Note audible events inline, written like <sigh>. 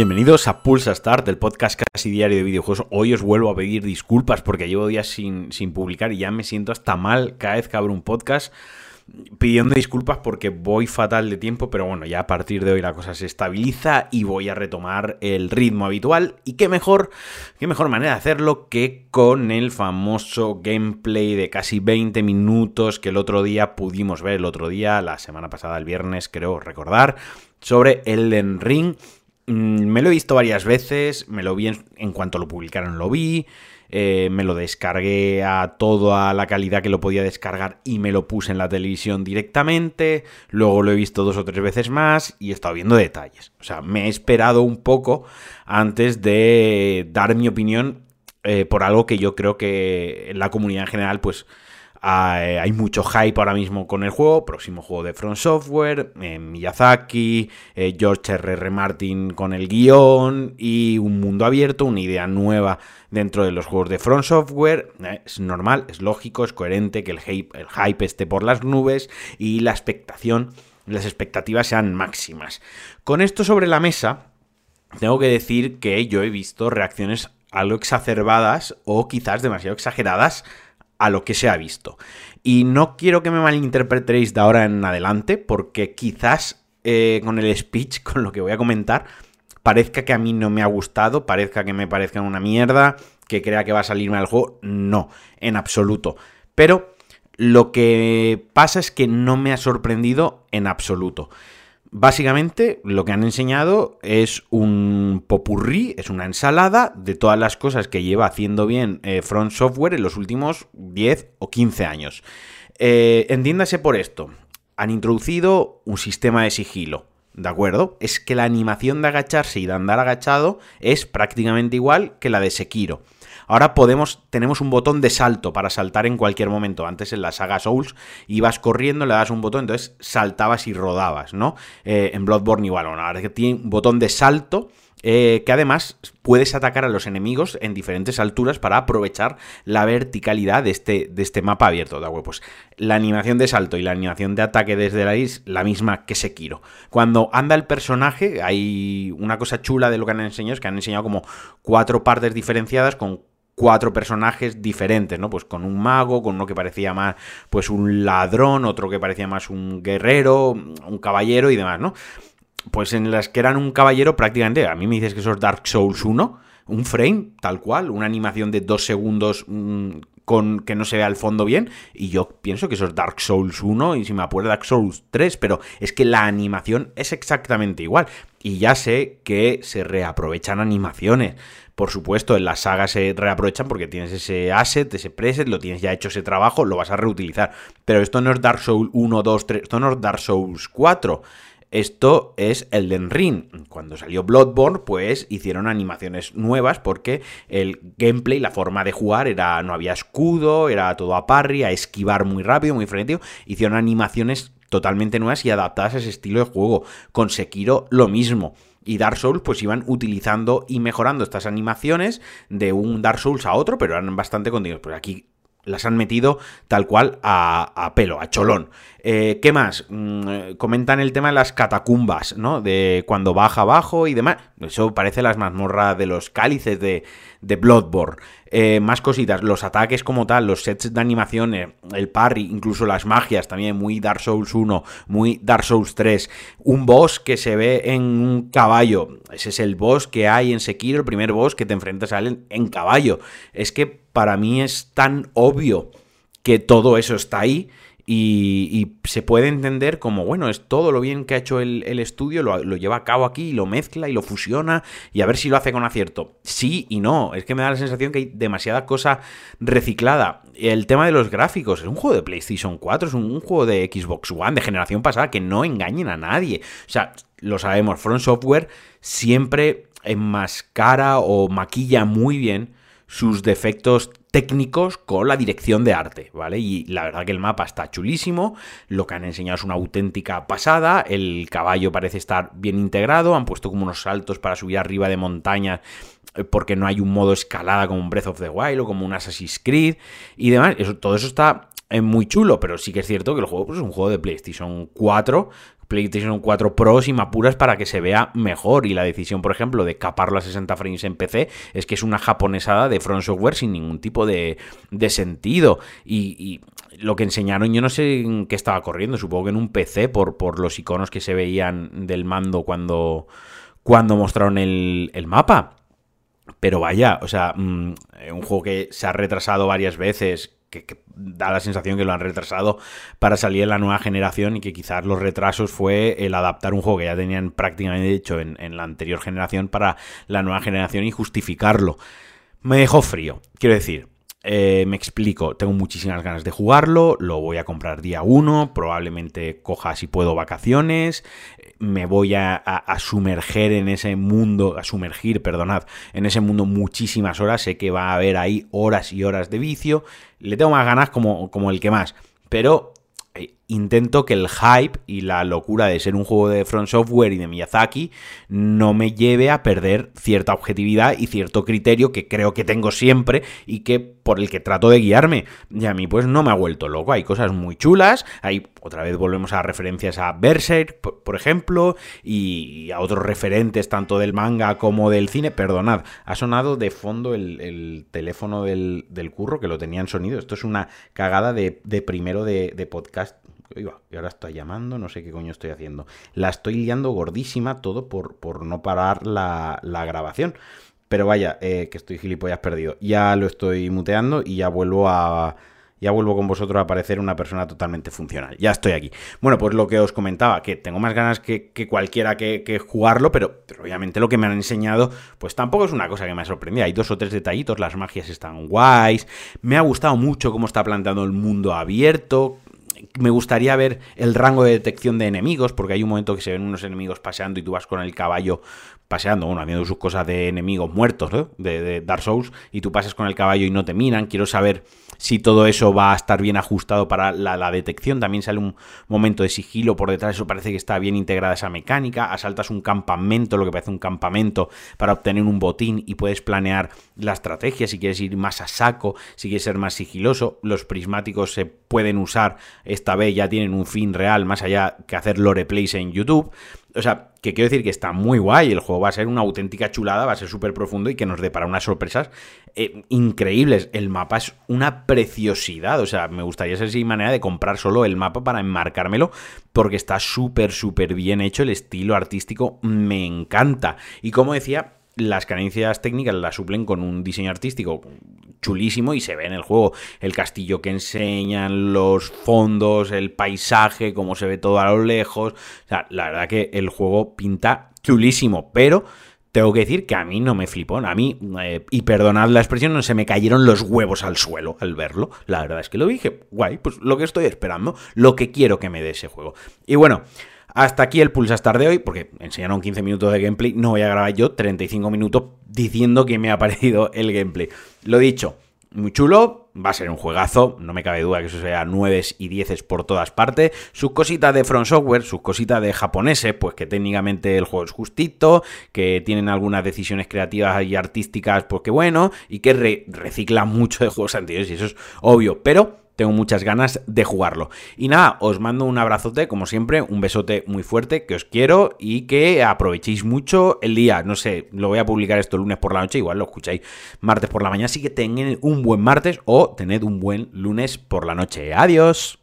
Bienvenidos a Pulsa Start, el podcast casi diario de videojuegos. Hoy os vuelvo a pedir disculpas porque llevo días sin, sin publicar y ya me siento hasta mal cada vez que abro un podcast pidiendo disculpas porque voy fatal de tiempo, pero bueno, ya a partir de hoy la cosa se estabiliza y voy a retomar el ritmo habitual. Y qué mejor, qué mejor manera de hacerlo que con el famoso gameplay de casi 20 minutos que el otro día pudimos ver, el otro día, la semana pasada, el viernes, creo recordar, sobre Elden Ring. Mm, me lo he visto varias veces, me lo vi en, cuanto lo publicaron, lo vi. Eh, me lo descargué a toda la calidad que lo podía descargar y me lo puse en la televisión directamente. Luego lo he visto dos o tres veces más y he estado viendo detalles. O sea, me he esperado un poco antes de dar mi opinión eh, por algo que yo creo que la comunidad en general, pues hay mucho hype ahora mismo con el juego, próximo juego de Front Software, eh, Miyazaki, eh, George R.R. Martin con el guion y un mundo abierto, una idea nueva dentro de los juegos de Front Software. es normal, es lógico, es coherente que el hype, el hype esté por las nubes y la expectación, las expectativas sean máximas. Con esto sobre la mesa, tengo que decir que yo he visto reacciones algo exacerbadas o quizás demasiado exageradas a lo que se ha visto. Y no quiero que me malinterpretéis de ahora en adelante, porque quizás eh, con el speech, <laughs> con lo que voy a comentar, parezca que a mí no me ha gustado, parezca que me parezca una mierda, que crea que va a salirme al juego. No, en absoluto. Pero lo que pasa es que no me ha sorprendido en absoluto. Básicamente lo que han enseñado es un popurrí, es una ensalada de todas las cosas que lleva haciendo bien eh, Front Software en los últimos 10 o 15 años. Eh, entiéndase por esto, han introducido un sistema de sigilo, ¿de acuerdo? Es que la animación de agacharse y de andar agachado es prácticamente igual que la de Sekiro. Ahora podemos, tenemos un botón de salto para saltar en cualquier momento. Antes en la saga Souls ibas corriendo, le das un botón, entonces saltabas y rodabas, ¿no? Eh, en Bloodborne igual, ahora que tiene un botón de salto. Eh, que además puedes atacar a los enemigos en diferentes alturas para aprovechar la verticalidad de este, de este mapa abierto. ¿de Pues la animación de salto y la animación de ataque desde la is la misma que Sekiro. Cuando anda el personaje, hay una cosa chula de lo que han enseñado, es que han enseñado como cuatro partes diferenciadas con cuatro personajes diferentes, ¿no? Pues con un mago, con uno que parecía más, pues un ladrón, otro que parecía más un guerrero, un caballero y demás, ¿no? Pues en las que eran un caballero prácticamente, a mí me dices que eso es Dark Souls 1, un frame, tal cual, una animación de dos segundos mm, con que no se vea el fondo bien, y yo pienso que eso es Dark Souls 1 y si me acuerdo Dark Souls 3, pero es que la animación es exactamente igual. Y ya sé que se reaprovechan animaciones, por supuesto, en la saga se reaprovechan porque tienes ese asset, ese preset, lo tienes ya hecho ese trabajo, lo vas a reutilizar. Pero esto no es Dark Souls 1, 2, 3, esto no es Dark Souls 4. Esto es Elden Ring. Cuando salió Bloodborne, pues hicieron animaciones nuevas porque el gameplay, la forma de jugar era no había escudo, era todo a parry, a esquivar muy rápido, muy frenético. Hicieron animaciones totalmente nuevas y adaptadas a ese estilo de juego. Con Sekiro lo mismo y Dark Souls pues iban utilizando y mejorando estas animaciones de un Dark Souls a otro, pero eran bastante continuos. Pues aquí las han metido tal cual a, pelo, a cholón. Eh, ¿Qué más? Mm, comentan el tema de las catacumbas, ¿no? De cuando baja abajo y demás. Eso parece las mazmorras de los cálices de, de Bloodborne. Eh, más cositas, los ataques como tal, los sets de animación, el parry, incluso las magias también, muy Dark Souls 1, muy Dark Souls 3. Un boss que se ve en un caballo. Ese es el boss que hay en Sekiro, el primer boss que te enfrentas a él en caballo. Es que para mí es tan obvio que todo eso está ahí y, se puede entender como, bueno, es todo lo bien que ha hecho el, estudio, lo, lleva a cabo aquí, lo mezcla y lo fusiona y a ver si lo hace con acierto. Sí y no, es que me da la sensación que hay demasiada cosa reciclada. El tema de los gráficos, es un juego de PlayStation 4, es un, juego de Xbox One de generación pasada, que no engañen a nadie. O sea, lo sabemos, Front Software siempre enmascara o maquilla muy bien sus defectos técnicos con la dirección de arte, ¿vale? Y la verdad que el mapa está chulísimo, lo que han enseñado es una auténtica pasada, el caballo parece estar bien integrado, han puesto como unos saltos para subir arriba de montañas eh, porque no hay un modo escalada como un Breath of the Wild o como un Assassin's Creed y demás, todo eso está es muy chulo, pero sí que es cierto que el juego pues, es un juego de PlayStation 4, PlayStation 4 Pro y apuras para que se vea mejor. Y la decisión, por ejemplo, de caparlo a 60 frames en PC es que es una japonesada de Front Software sin ningún tipo de, sentido. Y, lo que enseñaron, yo no sé en qué estaba corriendo, supongo que en un PC por, por los iconos que se veían del mando cuando, cuando mostraron el, el mapa. Pero vaya, o sea, mm, un juego que se ha retrasado varias veces, que, da la sensación que lo han retrasado para salir en la nueva generación y que quizás los retrasos fue el adaptar un juego que ya tenían prácticamente hecho en, en la anterior generación para la nueva generación y justificarlo. Me dejó frío, quiero decir, eh, me explico, tengo muchísimas ganas de jugarlo, lo voy a comprar día 1, probablemente coja si puedo vacaciones, me voy a, a, sumerger en ese mundo, a sumergir, perdonad, en ese mundo muchísimas horas, sé que va a haber ahí horas y horas de vicio, le tengo más ganas como, como el que más, pero intento que el hype y la locura de ser un juego de Front Software y de Miyazaki no me lleve a perder cierta objetividad y cierto criterio que creo que tengo siempre y que por el que trato de guiarme. Y a mí pues no me ha vuelto loco, hay cosas muy chulas, hay otra vez volvemos a referencias a Berserk, por ejemplo, y a otros referentes tanto del manga como del cine. Perdonad, ha sonado de fondo el, teléfono del, curro que lo tenía en sonido. Esto es una cagada de, primero de, podcast y ahora estoy llamando, no sé qué coño estoy haciendo. La estoy liando gordísima todo por, por no parar la, grabación. Pero vaya, eh, que estoy gilipollas perdido. Ya lo estoy muteando y ya vuelvo a. Ya vuelvo con vosotros a aparecer una persona totalmente funcional. Ya estoy aquí. Bueno, pues lo que os comentaba, que tengo más ganas que, cualquiera que, jugarlo, pero, pero, obviamente lo que me han enseñado, pues tampoco es una cosa que me ha sorprendido. Hay dos o tres detallitos, las magias están guays. Me ha gustado mucho cómo está planteando el mundo abierto me gustaría ver el rango de detección de enemigos, porque hay un momento que se ven unos enemigos paseando y tú vas con el caballo paseando, bueno, haciendo sus cosas de enemigos muertos, ¿no? de, Dark Souls, y tú pasas con el caballo y no te miran. Quiero saber si todo eso va a estar bien ajustado para la, detección. También sale un momento de sigilo por detrás, eso parece que está bien integrada esa mecánica. Asaltas un campamento, lo que parece un campamento, para obtener un botín y puedes planear la estrategia, si quieres ir más a saco, si quieres ser más sigiloso. Los prismáticos se pueden usar, esta vez ya tienen un fin real, más allá que hacer lore plays en YouTube. O sea, que quiero decir que está muy guay, el juego va a ser una auténtica chulada, va a ser súper profundo y que nos depara unas sorpresas eh, increíbles. El mapa es una preciosidad, o sea, me gustaría ser si manera de comprar solo el mapa para enmarcármelo, porque está súper, súper bien hecho, el estilo artístico me encanta. Y como decía, las carencias técnicas las suplen con un diseño artístico chulísimo y se ve en el juego el castillo que enseñan, los fondos, el paisaje, cómo se ve todo a lo lejos. O sea, la verdad que el juego pinta chulísimo, pero tengo que decir que a mí no me flipó. A mí, eh, y perdonad la expresión, no se me cayeron los huevos al suelo al verlo. La verdad es que lo dije, guay, pues lo que estoy esperando, lo que quiero que me dé ese juego. Y bueno, hasta aquí el Pulsastar de hoy, porque enseñaron 15 minutos de gameplay, no voy a grabar yo 35 minutos diciendo que me ha parecido el gameplay. Lo dicho, muy chulo, va a ser un juegazo, no me cabe duda que eso sea 9 y 10 por todas partes. Sus cositas de Front Software, sus cositas de japoneses, pues que técnicamente el juego es justito, que tienen algunas decisiones creativas y artísticas, pues que bueno, y que recicla mucho de juegos anteriores, y eso es obvio, pero tengo muchas ganas de jugarlo. Y nada, os mando un abrazote, como siempre, un besote muy fuerte, que os quiero y que aprovechéis mucho el día. No sé, lo voy a publicar esto lunes por la noche, igual lo escucháis martes por la mañana, así que tened un buen martes o tened un buen lunes por la noche. Adiós.